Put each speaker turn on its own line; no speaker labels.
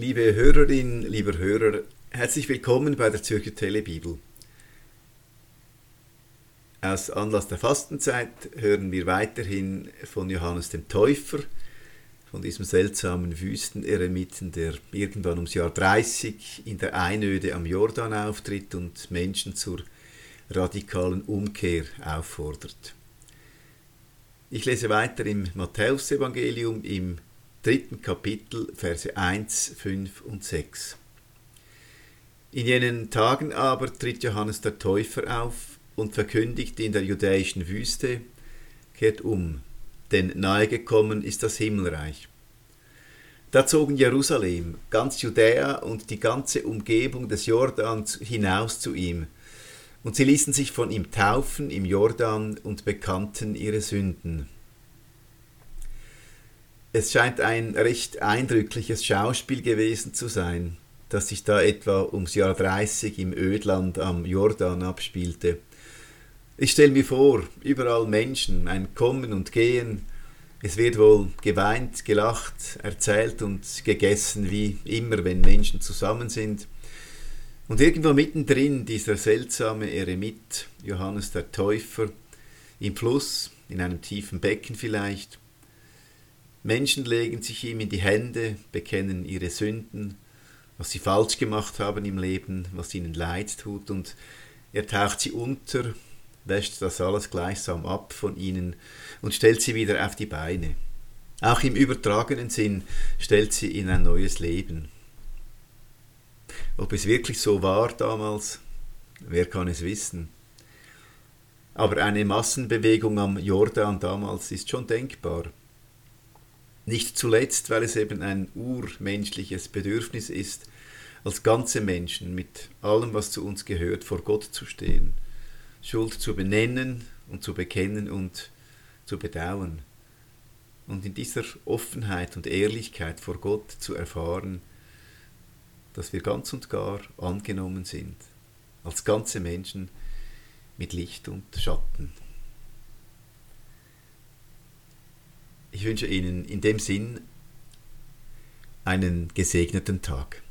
Liebe Hörerin, lieber Hörer, herzlich willkommen bei der Zürcher Telebibel. Aus Anlass der Fastenzeit hören wir weiterhin von Johannes dem Täufer, von diesem seltsamen Wüsteneremiten, der irgendwann ums Jahr 30 in der Einöde am Jordan auftritt und Menschen zur radikalen Umkehr auffordert. Ich lese weiter im Matthäusevangelium im dritten Kapitel, Verse 1, 5 und 6. In jenen Tagen aber tritt Johannes der Täufer auf und verkündigt in der judäischen Wüste, kehrt um, denn nahegekommen ist das Himmelreich. Da zogen Jerusalem, ganz Judäa und die ganze Umgebung des Jordans hinaus zu ihm, und sie ließen sich von ihm taufen im Jordan und bekannten ihre Sünden. Es scheint ein recht eindrückliches Schauspiel gewesen zu sein, das sich da etwa ums Jahr 30 im Ödland am Jordan abspielte. Ich stelle mir vor, überall Menschen, ein Kommen und Gehen, es wird wohl geweint, gelacht, erzählt und gegessen, wie immer, wenn Menschen zusammen sind. Und irgendwo mittendrin dieser seltsame Eremit, Johannes der Täufer, im Fluss, in einem tiefen Becken vielleicht, Menschen legen sich ihm in die Hände, bekennen ihre Sünden, was sie falsch gemacht haben im Leben, was ihnen leid tut, und er taucht sie unter, wäscht das alles gleichsam ab von ihnen und stellt sie wieder auf die Beine. Auch im übertragenen Sinn stellt sie in ein neues Leben. Ob es wirklich so war damals, wer kann es wissen? Aber eine Massenbewegung am Jordan damals ist schon denkbar. Nicht zuletzt, weil es eben ein urmenschliches Bedürfnis ist, als ganze Menschen mit allem, was zu uns gehört, vor Gott zu stehen, Schuld zu benennen und zu bekennen und zu bedauern. Und in dieser Offenheit und Ehrlichkeit vor Gott zu erfahren, dass wir ganz und gar angenommen sind, als ganze Menschen mit Licht und Schatten. Ich wünsche Ihnen in dem Sinn einen gesegneten Tag.